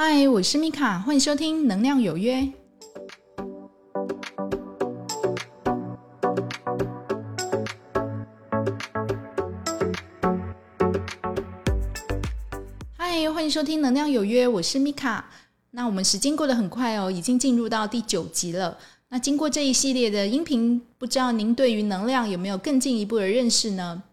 嗨，我是米卡，欢迎收听《能量有约》。嗨，欢迎收听《能量有约》，我是米卡。那我们时间过得很快哦，已经进入到第九集了。那经过这一系列的音频，不知道您对于能量有没有更进一步的认识呢？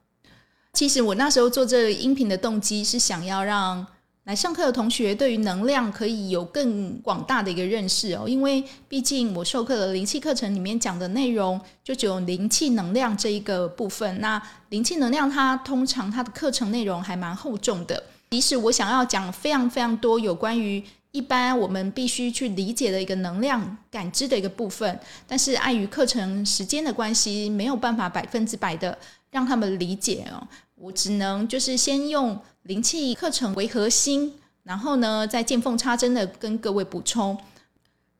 其实我那时候做这个音频的动机是想要让。来上课的同学对于能量可以有更广大的一个认识哦，因为毕竟我授课的灵气课程里面讲的内容就只有灵气能量这一个部分。那灵气能量它通常它的课程内容还蛮厚重的，即使我想要讲非常非常多有关于一般我们必须去理解的一个能量感知的一个部分，但是碍于课程时间的关系，没有办法百分之百的让他们理解哦。我只能就是先用。灵气课程为核心，然后呢，再见缝插针的跟各位补充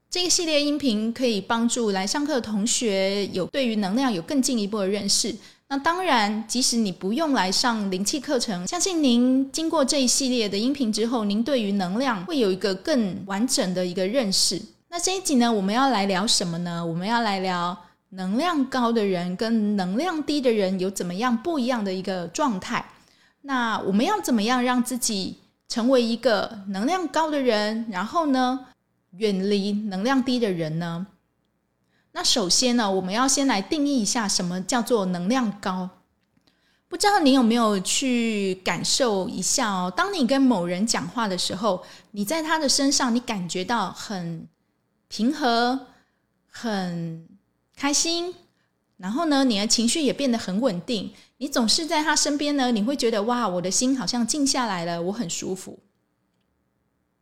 这个系列音频，可以帮助来上课的同学有对于能量有更进一步的认识。那当然，即使你不用来上灵气课程，相信您经过这一系列的音频之后，您对于能量会有一个更完整的一个认识。那这一集呢，我们要来聊什么呢？我们要来聊能量高的人跟能量低的人有怎么样不一样的一个状态。那我们要怎么样让自己成为一个能量高的人，然后呢，远离能量低的人呢？那首先呢，我们要先来定义一下什么叫做能量高。不知道你有没有去感受一下哦？当你跟某人讲话的时候，你在他的身上，你感觉到很平和、很开心，然后呢，你的情绪也变得很稳定。你总是在他身边呢，你会觉得哇，我的心好像静下来了，我很舒服。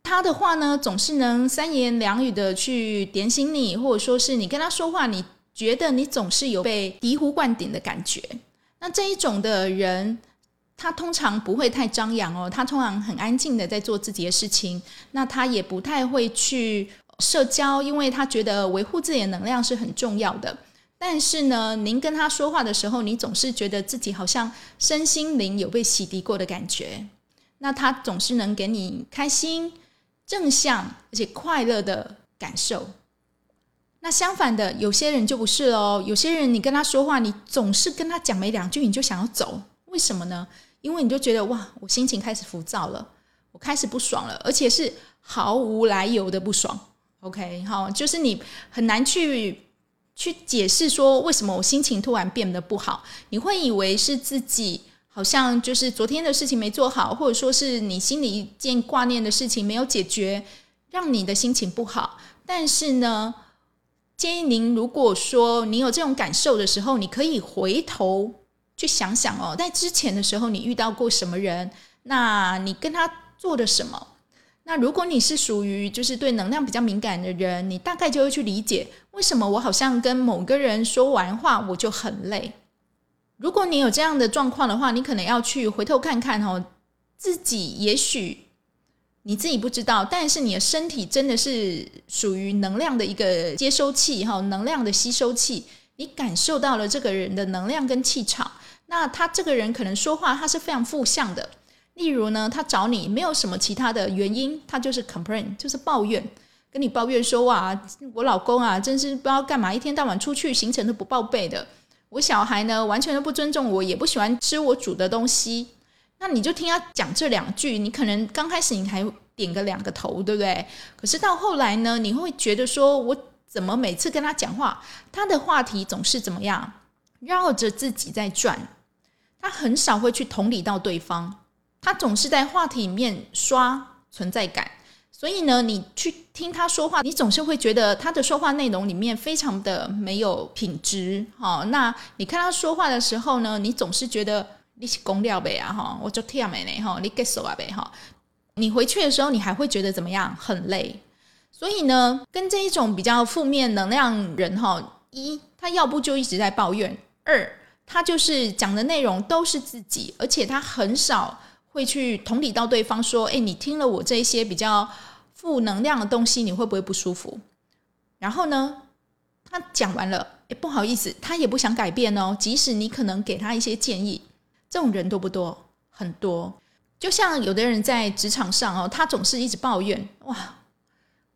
他的话呢，总是能三言两语的去点醒你，或者说是你跟他说话，你觉得你总是有被醍醐灌顶的感觉。那这一种的人，他通常不会太张扬哦，他通常很安静的在做自己的事情。那他也不太会去社交，因为他觉得维护自己的能量是很重要的。但是呢，您跟他说话的时候，你总是觉得自己好像身心灵有被洗涤过的感觉。那他总是能给你开心、正向而且快乐的感受。那相反的，有些人就不是喽。有些人你跟他说话，你总是跟他讲没两句，你就想要走。为什么呢？因为你就觉得哇，我心情开始浮躁了，我开始不爽了，而且是毫无来由的不爽。OK，好，就是你很难去。去解释说为什么我心情突然变得不好？你会以为是自己好像就是昨天的事情没做好，或者说是你心里一件挂念的事情没有解决，让你的心情不好。但是呢，建议您如果说你有这种感受的时候，你可以回头去想想哦，在之前的时候你遇到过什么人？那你跟他做的什么？那如果你是属于就是对能量比较敏感的人，你大概就会去理解为什么我好像跟某个人说完话我就很累。如果你有这样的状况的话，你可能要去回头看看哦，自己也许你自己不知道，但是你的身体真的是属于能量的一个接收器哈，能量的吸收器，你感受到了这个人的能量跟气场，那他这个人可能说话他是非常负向的。例如呢，他找你没有什么其他的原因，他就是 complain，就是抱怨，跟你抱怨说哇，我老公啊，真是不知道干嘛，一天到晚出去行程都不报备的。我小孩呢，完全都不尊重我，也不喜欢吃我煮的东西。那你就听他讲这两句，你可能刚开始你还点个两个头，对不对？可是到后来呢，你会觉得说，我怎么每次跟他讲话，他的话题总是怎么样，绕着自己在转，他很少会去同理到对方。他总是在话题里面刷存在感，所以呢，你去听他说话，你总是会觉得他的说话内容里面非常的没有品质。哈，那你看他说话的时候呢，你总是觉得你是公料呗啊，哈，我就听没呢，哈，你 get 手啊呗，哈，你回去的时候，你还会觉得怎么样？很累。所以呢，跟这一种比较负面能量人哈，一他要不就一直在抱怨，二他就是讲的内容都是自己，而且他很少。会去同理到对方说：“哎，你听了我这一些比较负能量的东西，你会不会不舒服？”然后呢，他讲完了，哎，不好意思，他也不想改变哦。即使你可能给他一些建议，这种人多不多？很多。就像有的人在职场上哦，他总是一直抱怨，哇，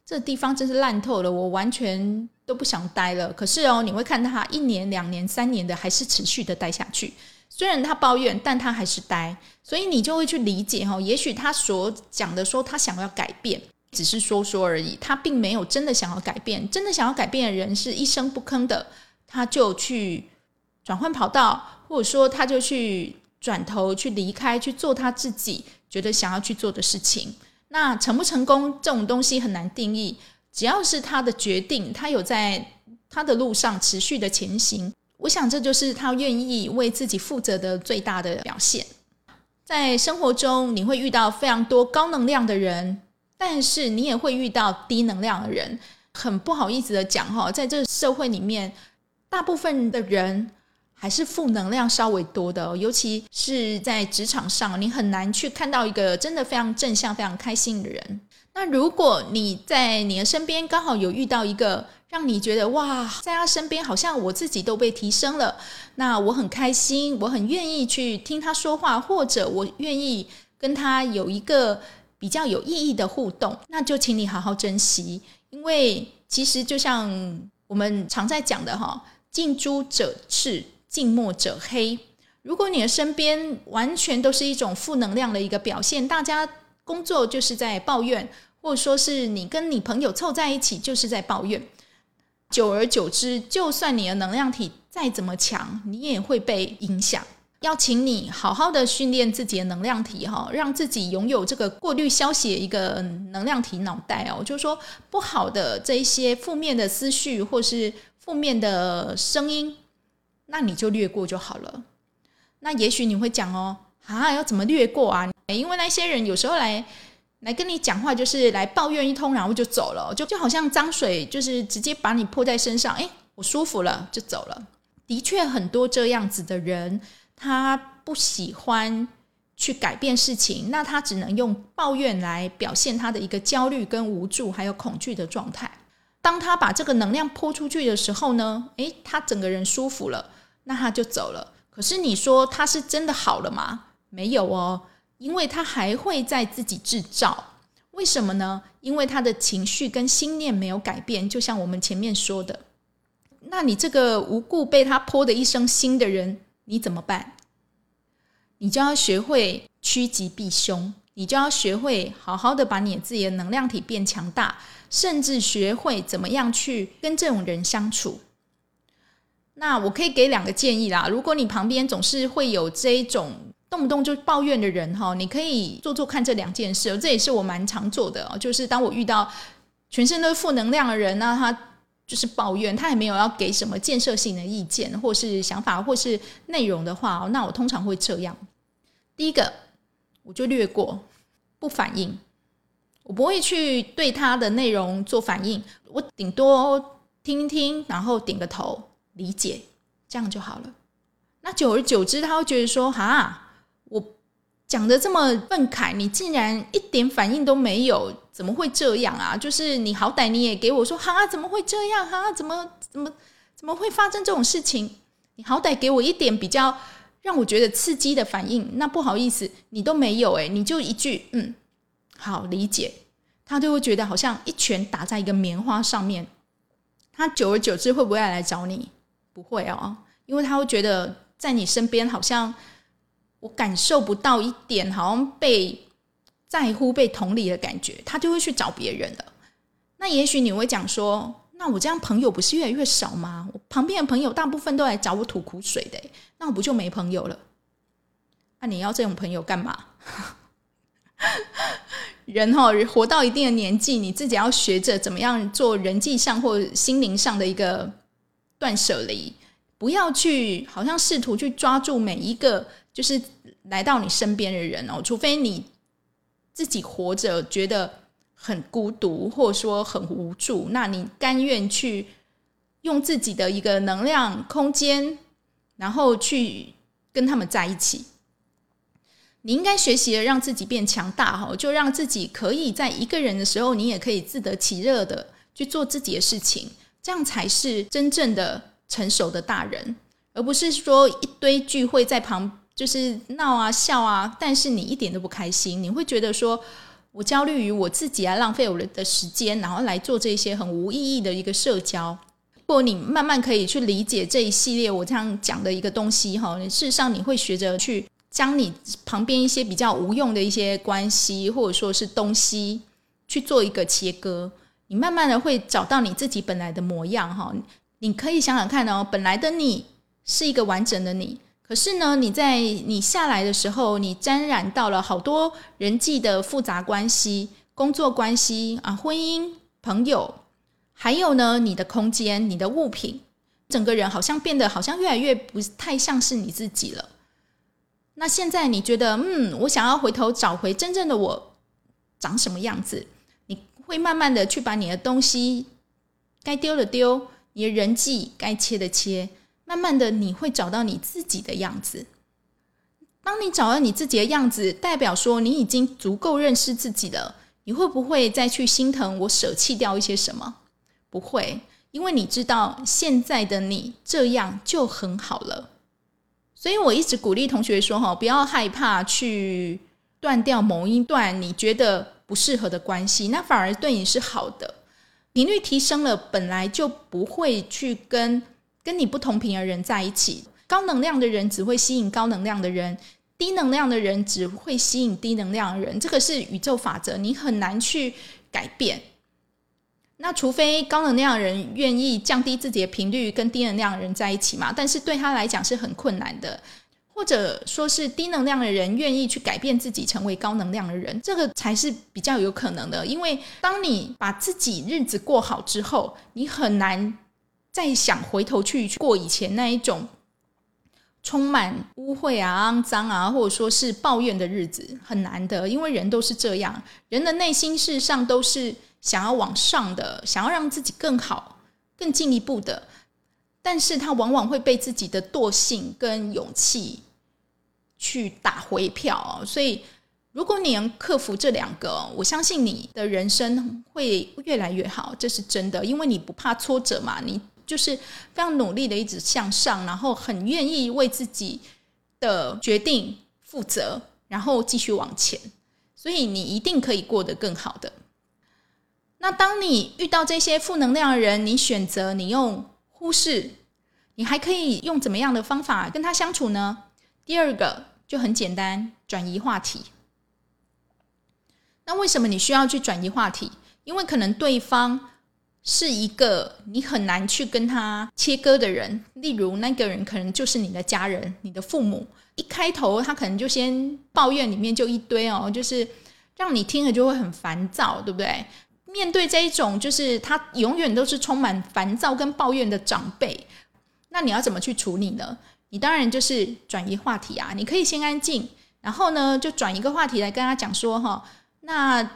这地方真是烂透了，我完全都不想待了。可是哦，你会看他一年、两年、三年的，还是持续的待下去。虽然他抱怨，但他还是呆。所以你就会去理解哈，也许他所讲的说他想要改变，只是说说而已，他并没有真的想要改变。真的想要改变的人是一声不吭的，他就去转换跑道，或者说他就去。转头去离开，去做他自己觉得想要去做的事情。那成不成功这种东西很难定义，只要是他的决定，他有在他的路上持续的前行，我想这就是他愿意为自己负责的最大的表现。在生活中，你会遇到非常多高能量的人，但是你也会遇到低能量的人。很不好意思的讲哈，在这社会里面，大部分的人。还是负能量稍微多的，尤其是在职场上，你很难去看到一个真的非常正向、非常开心的人。那如果你在你的身边刚好有遇到一个让你觉得哇，在他身边好像我自己都被提升了，那我很开心，我很愿意去听他说话，或者我愿意跟他有一个比较有意义的互动，那就请你好好珍惜，因为其实就像我们常在讲的哈，近朱者赤。近墨者黑。如果你的身边完全都是一种负能量的一个表现，大家工作就是在抱怨，或者说是你跟你朋友凑在一起就是在抱怨，久而久之，就算你的能量体再怎么强，你也会被影响。要请你好好的训练自己的能量体哈，让自己拥有这个过滤消息的一个能量体脑袋哦，就是说不好的这一些负面的思绪或是负面的声音。那你就略过就好了。那也许你会讲哦，啊，要怎么略过啊？因为那些人有时候来来跟你讲话，就是来抱怨一通，然后就走了，就就好像脏水，就是直接把你泼在身上，哎，我舒服了就走了。的确，很多这样子的人，他不喜欢去改变事情，那他只能用抱怨来表现他的一个焦虑、跟无助，还有恐惧的状态。当他把这个能量泼出去的时候呢，诶，他整个人舒服了。那他就走了。可是你说他是真的好了吗？没有哦，因为他还会在自己制造。为什么呢？因为他的情绪跟心念没有改变。就像我们前面说的，那你这个无故被他泼的一身腥的人，你怎么办？你就要学会趋吉避凶，你就要学会好好的把你自己的能量体变强大，甚至学会怎么样去跟这种人相处。那我可以给两个建议啦。如果你旁边总是会有这一种动不动就抱怨的人哈，你可以做做看这两件事。这也是我蛮常做的，就是当我遇到全身都是负能量的人，呢他就是抱怨，他也没有要给什么建设性的意见或是想法或是内容的话，那我通常会这样：第一个，我就略过，不反应，我不会去对他的内容做反应，我顶多听听，然后点个头。理解，这样就好了。那久而久之，他会觉得说：“哈，讲的这么愤慨，你竟然一点反应都没有，怎么会这样啊？就是你好歹你也给我说，哈，怎么会这样？哈，怎么怎么怎么会发生这种事情？你好歹给我一点比较让我觉得刺激的反应。那不好意思，你都没有，诶，你就一句嗯，好理解，他就会觉得好像一拳打在一个棉花上面。他久而久之会不会来找你？不会哦，因为他会觉得在你身边好像我感受不到一点好像被在乎、被同理的感觉，他就会去找别人了。那也许你会讲说：“那我这样朋友不是越来越少吗？我旁边的朋友大部分都来找我吐苦水的，那我不就没朋友了？那你要这种朋友干嘛？人哈，活到一定的年纪，你自己要学着怎么样做人际上或心灵上的一个。”断舍离，不要去好像试图去抓住每一个就是来到你身边的人哦，除非你自己活着觉得很孤独，或者说很无助，那你甘愿去用自己的一个能量空间，然后去跟他们在一起。你应该学习的让自己变强大哈，就让自己可以在一个人的时候，你也可以自得其乐的去做自己的事情。这样才是真正的成熟的大人，而不是说一堆聚会在旁就是闹啊笑啊，但是你一点都不开心，你会觉得说我焦虑于我自己啊，浪费我的时间，然后来做这些很无意义的一个社交。如果你慢慢可以去理解这一系列我这样讲的一个东西哈，事实上你会学着去将你旁边一些比较无用的一些关系或者说是东西去做一个切割，你慢慢的会找到你自己本来的模样哈。你可以想想看哦，本来的你是一个完整的你。可是呢，你在你下来的时候，你沾染到了好多人际的复杂关系、工作关系啊、婚姻、朋友，还有呢，你的空间、你的物品，整个人好像变得好像越来越不太像是你自己了。那现在你觉得，嗯，我想要回头找回真正的我长什么样子？你会慢慢的去把你的东西该丢的丢，你的人际该切的切。慢慢的，你会找到你自己的样子。当你找到你自己的样子，代表说你已经足够认识自己了。你会不会再去心疼我舍弃掉一些什么？不会，因为你知道现在的你这样就很好了。所以我一直鼓励同学说：哈，不要害怕去断掉某一段你觉得不适合的关系，那反而对你是好的。频率提升了，本来就不会去跟。跟你不同频的人在一起，高能量的人只会吸引高能量的人，低能量的人只会吸引低能量的人。这个是宇宙法则，你很难去改变。那除非高能量的人愿意降低自己的频率，跟低能量的人在一起嘛？但是对他来讲是很困难的，或者说是低能量的人愿意去改变自己，成为高能量的人，这个才是比较有可能的。因为当你把自己日子过好之后，你很难。再想回头去过以前那一种充满污秽啊、肮脏啊，或者说是抱怨的日子，很难的。因为人都是这样，人的内心事实上都是想要往上的，想要让自己更好、更进一步的。但是他往往会被自己的惰性跟勇气去打回票。所以，如果你能克服这两个，我相信你的人生会越来越好，这是真的。因为你不怕挫折嘛，你。就是非常努力的一直向上，然后很愿意为自己的决定负责，然后继续往前，所以你一定可以过得更好的。那当你遇到这些负能量的人，你选择你用忽视，你还可以用怎么样的方法跟他相处呢？第二个就很简单，转移话题。那为什么你需要去转移话题？因为可能对方。是一个你很难去跟他切割的人，例如那个人可能就是你的家人、你的父母。一开头他可能就先抱怨，里面就一堆哦，就是让你听了就会很烦躁，对不对？面对这一种就是他永远都是充满烦躁跟抱怨的长辈，那你要怎么去处理呢？你当然就是转移话题啊，你可以先安静，然后呢就转一个话题来跟他讲说哈，那。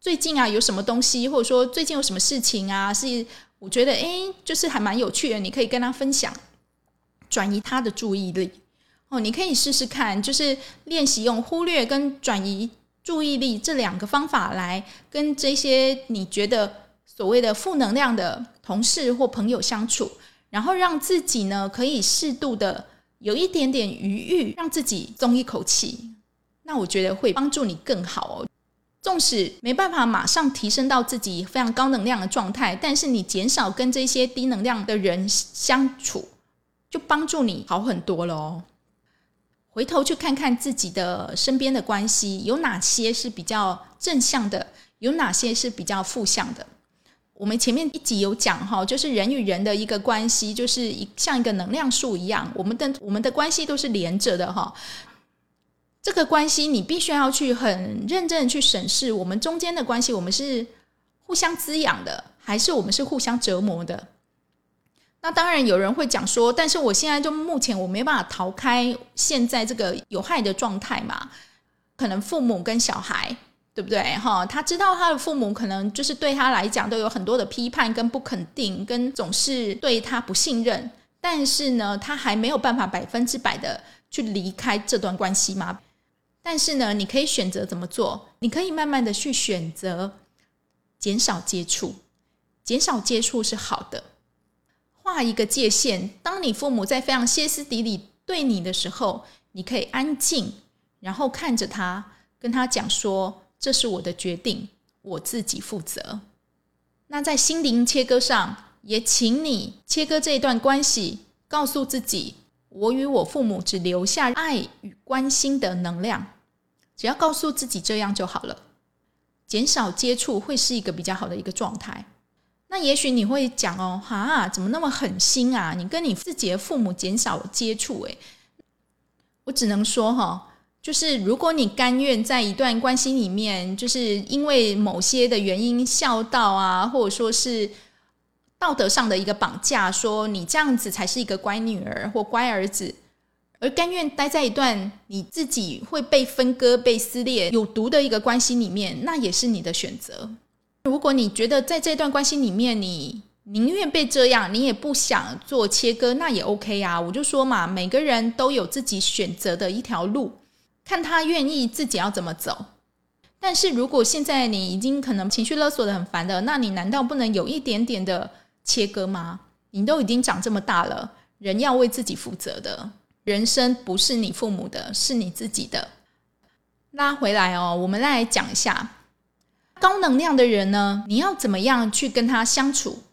最近啊，有什么东西，或者说最近有什么事情啊？是我觉得，哎，就是还蛮有趣的，你可以跟他分享，转移他的注意力。哦，你可以试试看，就是练习用忽略跟转移注意力这两个方法来跟这些你觉得所谓的负能量的同事或朋友相处，然后让自己呢可以适度的有一点点余裕，让自己松一口气。那我觉得会帮助你更好哦。纵使没办法马上提升到自己非常高能量的状态，但是你减少跟这些低能量的人相处，就帮助你好很多了哦。回头去看看自己的身边的关系，有哪些是比较正向的，有哪些是比较负向的。我们前面一集有讲哈，就是人与人的一个关系，就是一像一个能量树一样，我们的我们的关系都是连着的哈。这个关系，你必须要去很认真的去审视，我们中间的关系，我们是互相滋养的，还是我们是互相折磨的？那当然有人会讲说，但是我现在就目前我没办法逃开现在这个有害的状态嘛？可能父母跟小孩，对不对？哈，他知道他的父母可能就是对他来讲都有很多的批判跟不肯定，跟总是对他不信任，但是呢，他还没有办法百分之百的去离开这段关系吗？但是呢，你可以选择怎么做？你可以慢慢的去选择减少接触，减少接触是好的。画一个界限，当你父母在非常歇斯底里对你的时候，你可以安静，然后看着他，跟他讲说：“这是我的决定，我自己负责。”那在心灵切割上，也请你切割这一段关系，告诉自己：“我与我父母只留下爱与关心的能量。”只要告诉自己这样就好了，减少接触会是一个比较好的一个状态。那也许你会讲哦，哈，怎么那么狠心啊？你跟你自己的父母减少接触，诶，我只能说哈，就是如果你甘愿在一段关系里面，就是因为某些的原因孝道啊，或者说是道德上的一个绑架，说你这样子才是一个乖女儿或乖儿子，而甘愿待在一段你自己会被分割、被撕裂、有毒的一个关系里面，那也是你的选择。如果你觉得在这段关系里面，你宁愿被这样，你也不想做切割，那也 OK 啊。我就说嘛，每个人都有自己选择的一条路，看他愿意自己要怎么走。但是如果现在你已经可能情绪勒索的很烦的，那你难道不能有一点点的切割吗？你都已经长这么大了，人要为自己负责的，人生不是你父母的，是你自己的。拉回来哦，我们来讲一下。高能量的人呢？你要怎么样去跟他相处？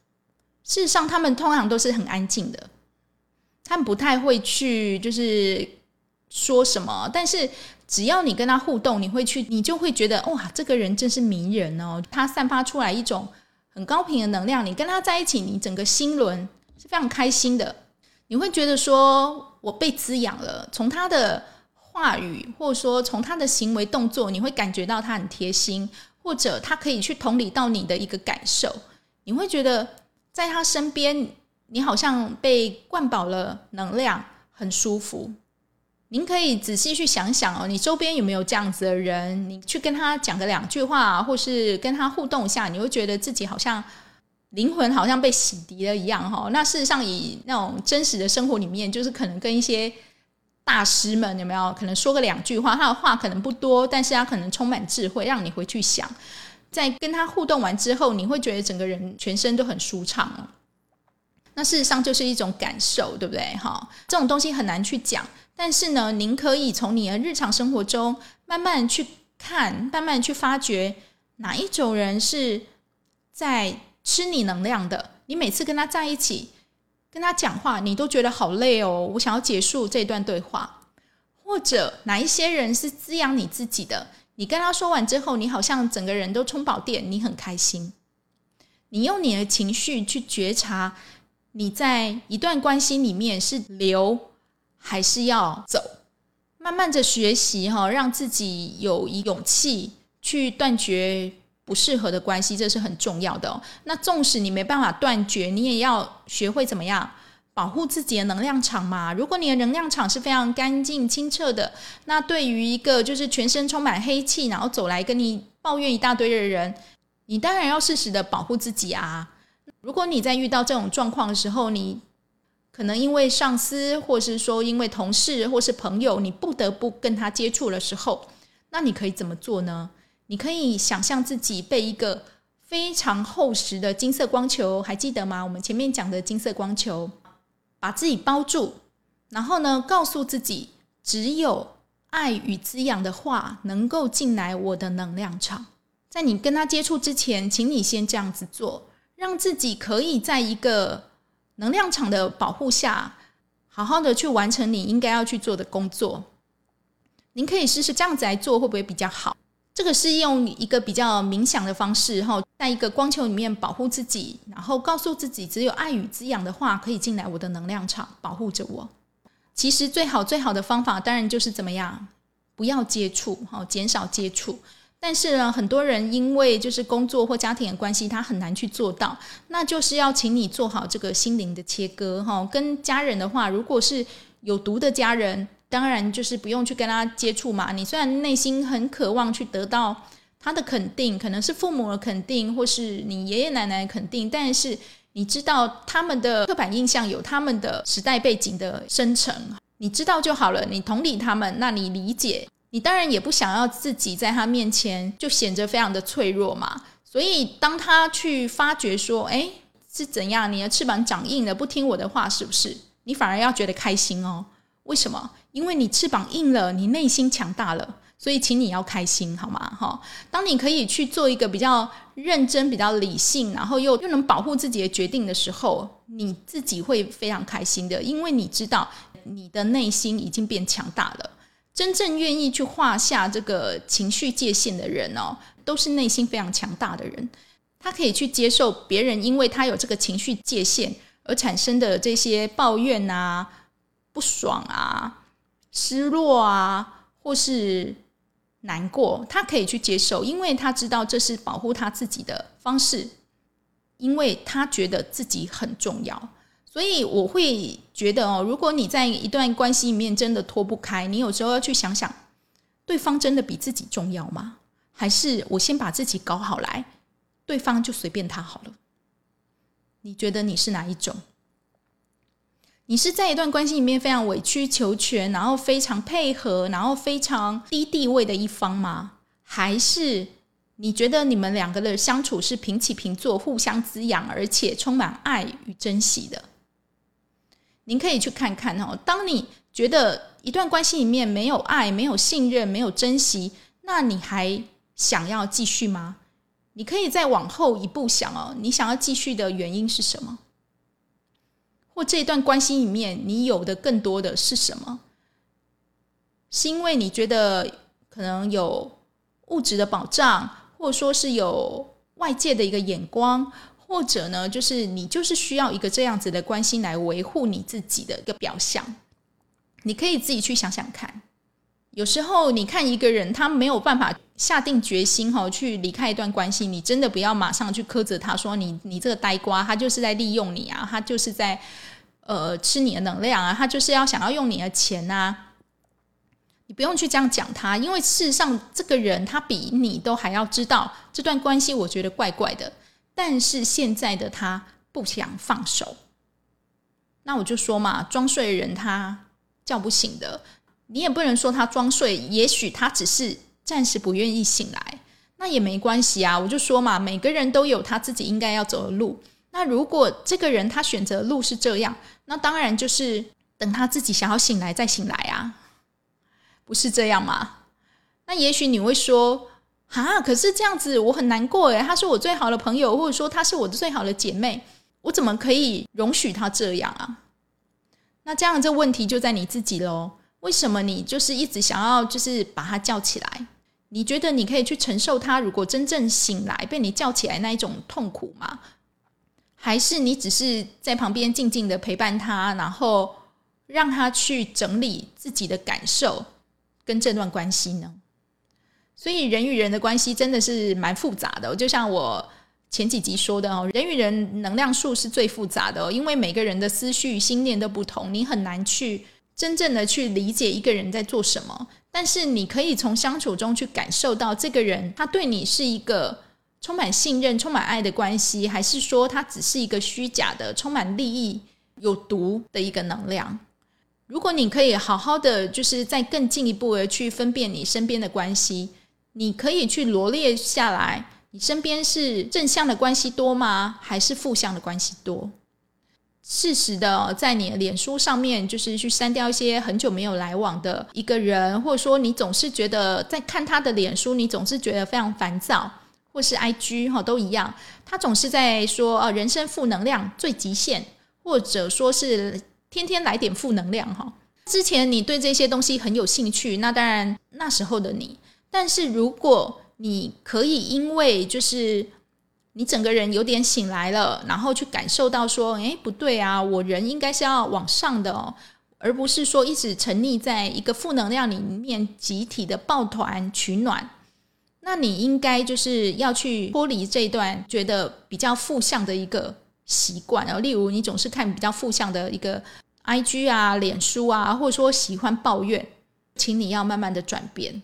事实上，他们通常都是很安静的，他们不太会去就是说什么。但是只要你跟他互动，你会去，你就会觉得哇，这个人真是迷人哦！他散发出来一种很高频的能量，你跟他在一起，你整个心轮是非常开心的。你会觉得说我被滋养了，从他的话语或者说从他的行为动作，你会感觉到他很贴心。或者他可以去同理到你的一个感受，你会觉得在他身边，你好像被灌饱了能量，很舒服。您可以仔细去想想哦，你周边有没有这样子的人？你去跟他讲个两句话，或是跟他互动一下，你会觉得自己好像灵魂好像被洗涤了一样哈。那事实上，以那种真实的生活里面，就是可能跟一些。大师们有没有可能说个两句话？他的话可能不多，但是他可能充满智慧，让你回去想。在跟他互动完之后，你会觉得整个人全身都很舒畅那事实上就是一种感受，对不对？哈，这种东西很难去讲。但是呢，您可以从你的日常生活中慢慢去看，慢慢去发掘哪一种人是在吃你能量的。你每次跟他在一起。跟他讲话，你都觉得好累哦。我想要结束这段对话，或者哪一些人是滋养你自己的？你跟他说完之后，你好像整个人都充饱电，你很开心。你用你的情绪去觉察，你在一段关系里面是留还是要走？慢慢的学习哈，让自己有勇气去断绝。不适合的关系，这是很重要的。那纵使你没办法断绝，你也要学会怎么样保护自己的能量场嘛。如果你的能量场是非常干净清澈的，那对于一个就是全身充满黑气，然后走来跟你抱怨一大堆的人，你当然要适时的保护自己啊。如果你在遇到这种状况的时候，你可能因为上司，或是说因为同事，或是朋友，你不得不跟他接触的时候，那你可以怎么做呢？你可以想象自己被一个非常厚实的金色光球，还记得吗？我们前面讲的金色光球，把自己包住，然后呢，告诉自己，只有爱与滋养的话能够进来我的能量场。在你跟他接触之前，请你先这样子做，让自己可以在一个能量场的保护下，好好的去完成你应该要去做的工作。您可以试试这样子来做，会不会比较好？这个是用一个比较冥想的方式，哈，在一个光球里面保护自己，然后告诉自己，只有爱与滋养的话可以进来我的能量场，保护着我。其实最好最好的方法，当然就是怎么样，不要接触，哈，减少接触。但是呢，很多人因为就是工作或家庭的关系，他很难去做到。那就是要请你做好这个心灵的切割，哈。跟家人的话，如果是有毒的家人。当然，就是不用去跟他接触嘛。你虽然内心很渴望去得到他的肯定，可能是父母的肯定，或是你爷爷奶奶的肯定，但是你知道他们的刻板印象有他们的时代背景的生成，你知道就好了。你同理他们，那你理解，你当然也不想要自己在他面前就显得非常的脆弱嘛。所以当他去发觉说，哎，是怎样？你的翅膀长硬了，不听我的话，是不是？你反而要觉得开心哦。为什么？因为你翅膀硬了，你内心强大了，所以请你要开心，好吗？哈，当你可以去做一个比较认真、比较理性，然后又又能保护自己的决定的时候，你自己会非常开心的，因为你知道你的内心已经变强大了。真正愿意去画下这个情绪界限的人哦，都是内心非常强大的人。他可以去接受别人因为他有这个情绪界限而产生的这些抱怨啊、不爽啊、失落啊，或是难过，他可以去接受，因为他知道这是保护他自己的方式，因为他觉得自己很重要。所以我会觉得哦，如果你在一段关系里面真的脱不开，你有时候要去想想，对方真的比自己重要吗？还是我先把自己搞好来，对方就随便他好了？你觉得你是哪一种？你是在一段关系里面非常委曲求全，然后非常配合，然后非常低地位的一方吗？还是你觉得你们两个的相处是平起平坐、互相滋养，而且充满爱与珍惜的？您可以去看看哦。当你觉得一段关系里面没有爱、没有信任、没有珍惜，那你还想要继续吗？你可以再往后一步想哦，你想要继续的原因是什么？或这一段关系里面你有的更多的是什么？是因为你觉得可能有物质的保障，或者说是有外界的一个眼光？或者呢，就是你就是需要一个这样子的关系来维护你自己的一个表象。你可以自己去想想看。有时候你看一个人，他没有办法下定决心哈去离开一段关系，你真的不要马上去苛责他说你你这个呆瓜，他就是在利用你啊，他就是在呃吃你的能量啊，他就是要想要用你的钱啊。你不用去这样讲他，因为事实上这个人他比你都还要知道这段关系，我觉得怪怪的。但是现在的他不想放手，那我就说嘛，装睡的人他叫不醒的，你也不能说他装睡，也许他只是暂时不愿意醒来，那也没关系啊。我就说嘛，每个人都有他自己应该要走的路。那如果这个人他选择的路是这样，那当然就是等他自己想要醒来再醒来啊，不是这样吗？那也许你会说。啊！可是这样子我很难过诶，她是我最好的朋友，或者说她是我的最好的姐妹，我怎么可以容许她这样啊？那这样这问题就在你自己喽。为什么你就是一直想要就是把她叫起来？你觉得你可以去承受她如果真正醒来被你叫起来那一种痛苦吗？还是你只是在旁边静静的陪伴她，然后让她去整理自己的感受跟这段关系呢？所以人与人的关系真的是蛮复杂的，就像我前几集说的哦，人与人能量数是最复杂的，因为每个人的思绪、心念都不同，你很难去真正的去理解一个人在做什么。但是你可以从相处中去感受到这个人他对你是一个充满信任、充满爱的关系，还是说他只是一个虚假的、充满利益、有毒的一个能量。如果你可以好好的，就是在更进一步的去分辨你身边的关系。你可以去罗列下来，你身边是正向的关系多吗？还是负向的关系多？适时的在你的脸书上面，就是去删掉一些很久没有来往的一个人，或者说你总是觉得在看他的脸书，你总是觉得非常烦躁，或是 IG 哈都一样，他总是在说呃人生负能量最极限，或者说是天天来点负能量哈。之前你对这些东西很有兴趣，那当然那时候的你。但是如果你可以因为就是你整个人有点醒来了，然后去感受到说，哎，不对啊，我人应该是要往上的哦，而不是说一直沉溺在一个负能量里面，集体的抱团取暖。那你应该就是要去脱离这段觉得比较负向的一个习惯哦，例如你总是看比较负向的一个 I G 啊、脸书啊，或者说喜欢抱怨，请你要慢慢的转变。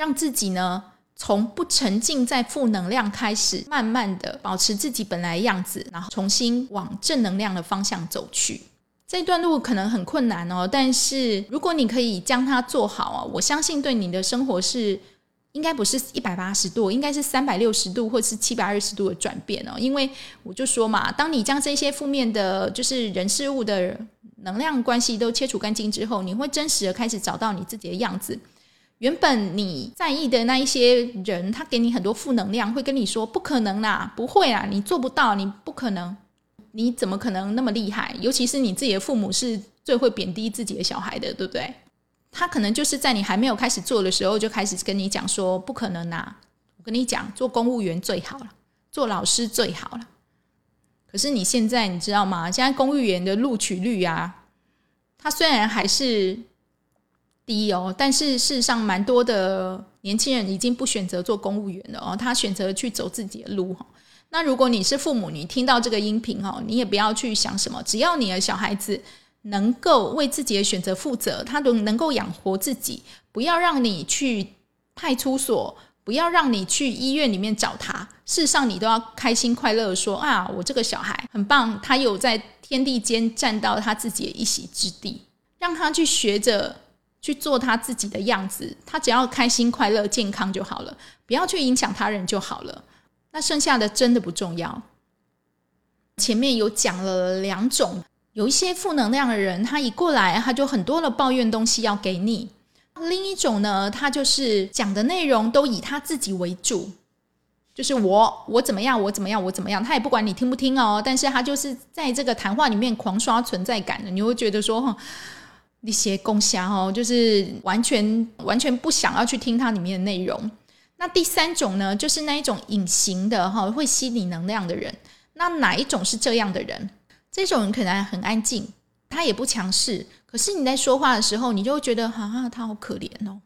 让自己呢，从不沉浸在负能量开始，慢慢的保持自己本来样子，然后重新往正能量的方向走去。这段路可能很困难哦，但是如果你可以将它做好啊，我相信对你的生活是应该不是一百八十度，应该是三百六十度或是七百二十度的转变哦。因为我就说嘛，当你将这些负面的，就是人事物的能量关系都切除干净之后，你会真实的开始找到你自己的样子。原本你在意的那一些人，他给你很多负能量，会跟你说不可能啦，不会啊，你做不到，你不可能，你怎么可能那么厉害？尤其是你自己的父母是最会贬低自己的小孩的，对不对？他可能就是在你还没有开始做的时候，就开始跟你讲说不可能啦。我跟你讲，做公务员最好了，做老师最好了。可是你现在你知道吗？现在公务员的录取率啊，它虽然还是。低哦，但是事实上，蛮多的年轻人已经不选择做公务员了哦，他选择去走自己的路哈。那如果你是父母，你听到这个音频哦，你也不要去想什么，只要你的小孩子能够为自己的选择负责，他都能够养活自己，不要让你去派出所，不要让你去医院里面找他。事实上，你都要开心快乐说啊，我这个小孩很棒，他有在天地间占到他自己的一席之地，让他去学着。去做他自己的样子，他只要开心、快乐、健康就好了，不要去影响他人就好了。那剩下的真的不重要。前面有讲了两种，有一些负能量的人，他一过来他就很多的抱怨东西要给你；另一种呢，他就是讲的内容都以他自己为主，就是我我怎么样，我怎么样，我怎么样，他也不管你听不听哦，但是他就是在这个谈话里面狂刷存在感的，你会觉得说。一些共享哦，就是完全完全不想要去听它里面的内容。那第三种呢，就是那一种隐形的哈，会吸你能量的人。那哪一种是这样的人？这种人可能很安静，他也不强势，可是你在说话的时候，你就会觉得啊，他好可怜哦，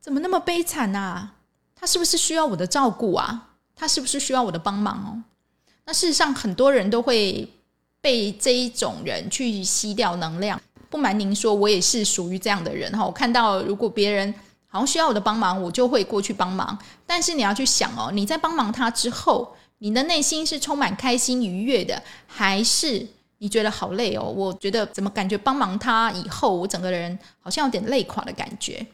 怎么那么悲惨啊？他是不是需要我的照顾啊？他是不是需要我的帮忙哦？那事实上，很多人都会被这一种人去吸掉能量。不瞒您说，我也是属于这样的人哈。我看到如果别人好像需要我的帮忙，我就会过去帮忙。但是你要去想哦，你在帮忙他之后，你的内心是充满开心愉悦的，还是你觉得好累哦？我觉得怎么感觉帮忙他以后，我整个人好像有点累垮的感觉。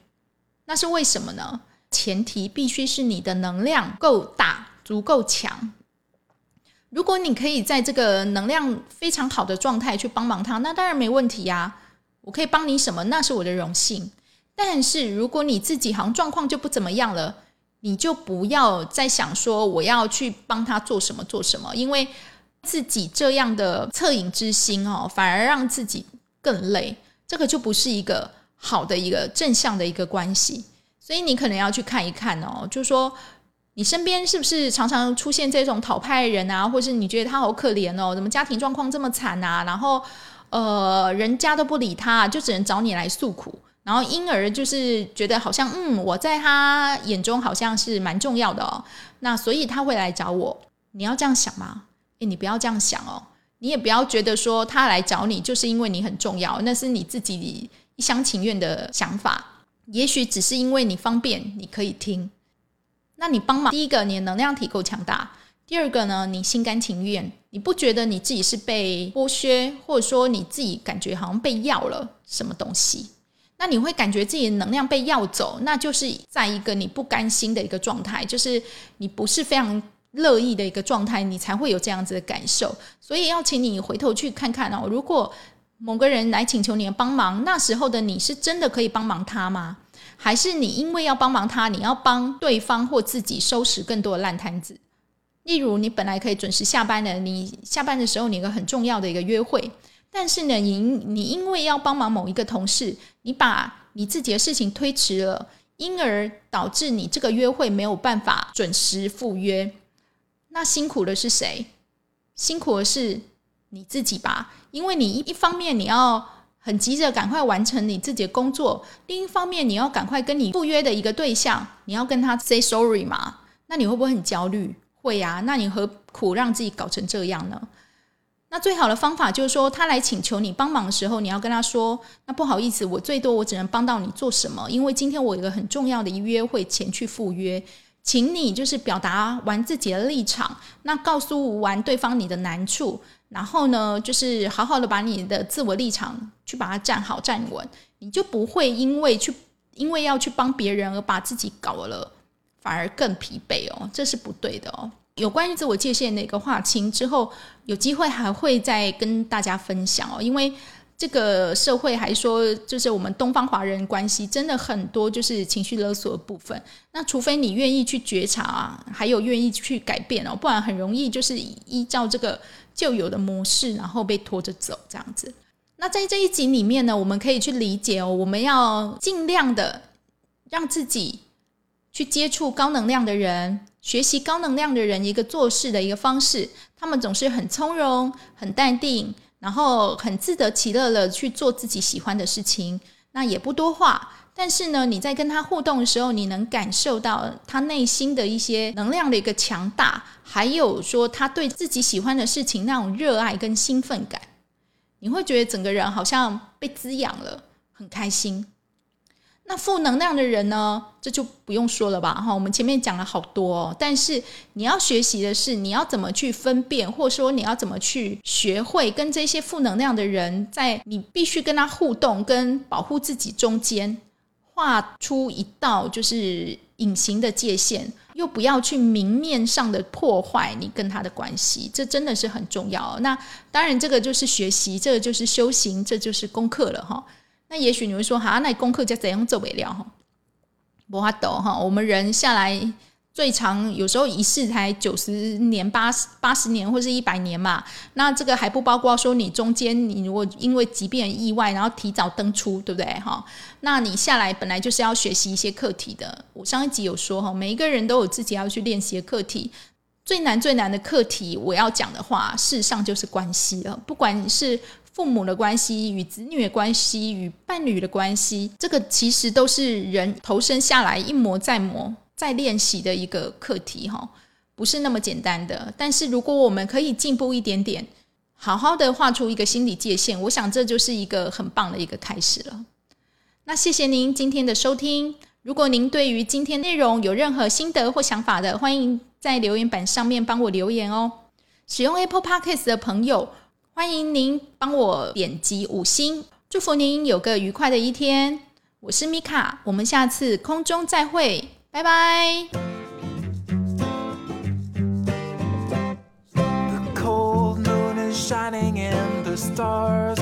那是为什么呢？前提必须是你的能量够大，足够强。如果你可以在这个能量非常好的状态去帮忙他，那当然没问题呀。我可以帮你什么？那是我的荣幸。但是如果你自己好像状况就不怎么样了，你就不要再想说我要去帮他做什么做什么，因为自己这样的恻隐之心哦，反而让自己更累。这个就不是一个好的一个正向的一个关系。所以你可能要去看一看哦，就是说你身边是不是常常出现这种讨派人啊，或是你觉得他好可怜哦，怎么家庭状况这么惨啊，然后。呃，人家都不理他，就只能找你来诉苦，然后因而就是觉得好像，嗯，我在他眼中好像是蛮重要的哦，那所以他会来找我。你要这样想吗？诶，你不要这样想哦，你也不要觉得说他来找你就是因为你很重要，那是你自己一厢情愿的想法。也许只是因为你方便，你可以听。那你帮忙，第一个，你的能量体够强大。第二个呢，你心甘情愿，你不觉得你自己是被剥削，或者说你自己感觉好像被要了什么东西？那你会感觉自己的能量被要走，那就是在一个你不甘心的一个状态，就是你不是非常乐意的一个状态，你才会有这样子的感受。所以要请你回头去看看哦，如果某个人来请求你的帮忙，那时候的你是真的可以帮忙他吗？还是你因为要帮忙他，你要帮对方或自己收拾更多的烂摊子？例如，你本来可以准时下班的，你下班的时候你有个很重要的一个约会，但是呢，你你因为要帮忙某一个同事，你把你自己的事情推迟了，因而导致你这个约会没有办法准时赴约。那辛苦的是谁？辛苦的是你自己吧，因为你一方面你要很急着赶快完成你自己的工作，另一方面你要赶快跟你赴约的一个对象，你要跟他 say sorry 嘛？那你会不会很焦虑？会呀，那你何苦让自己搞成这样呢？那最好的方法就是说，他来请求你帮忙的时候，你要跟他说：“那不好意思，我最多我只能帮到你做什么？因为今天我有一个很重要的约会前去赴约，请你就是表达完自己的立场，那告诉完对方你的难处，然后呢，就是好好的把你的自我立场去把它站好站稳，你就不会因为去因为要去帮别人而把自己搞了。”反而更疲惫哦，这是不对的哦。有关于自我界限的一个划清之后，有机会还会再跟大家分享哦。因为这个社会还说，就是我们东方华人关系真的很多就是情绪勒索的部分。那除非你愿意去觉察，啊还有愿意去改变哦，不然很容易就是依照这个旧有的模式，然后被拖着走这样子。那在这一集里面呢，我们可以去理解哦，我们要尽量的让自己去接触高能量的人，学习高能量的人一个做事的一个方式。他们总是很从容、很淡定。然后很自得其乐的去做自己喜欢的事情，那也不多话。但是呢，你在跟他互动的时候，你能感受到他内心的一些能量的一个强大，还有说他对自己喜欢的事情那种热爱跟兴奋感，你会觉得整个人好像被滋养了，很开心。那负能量的人呢？这就不用说了吧，哈，我们前面讲了好多，哦，但是你要学习的是，你要怎么去分辨，或者说你要怎么去学会跟这些负能量的人，在你必须跟他互动、跟保护自己中间，画出一道就是隐形的界限，又不要去明面上的破坏你跟他的关系，这真的是很重要。那当然，这个就是学习，这个就是修行，这就是功课了，哈。那也许你会说，哈，那功课就怎样做不了哈？不法抖哈，我们人下来最长有时候一世才九十年、八十八十年或是一百年嘛。那这个还不包括说你中间你如果因为疾病意外，然后提早登出，对不对哈？那你下来本来就是要学习一些课题的。我上一集有说哈，每一个人都有自己要去练习的课题。最难最难的课题，我要讲的话，事实上就是关系了，不管是。父母的关系与子女的关系与伴侣的关系，这个其实都是人投身下来一磨再磨再练习的一个课题哈，不是那么简单的。但是如果我们可以进步一点点，好好的画出一个心理界限，我想这就是一个很棒的一个开始了。那谢谢您今天的收听。如果您对于今天内容有任何心得或想法的，欢迎在留言板上面帮我留言哦。使用 Apple Podcast 的朋友。欢迎您帮我点击五星，祝福您有个愉快的一天。我是米卡，我们下次空中再会，拜拜。to